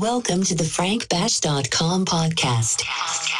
Welcome to the frankbash.com podcast.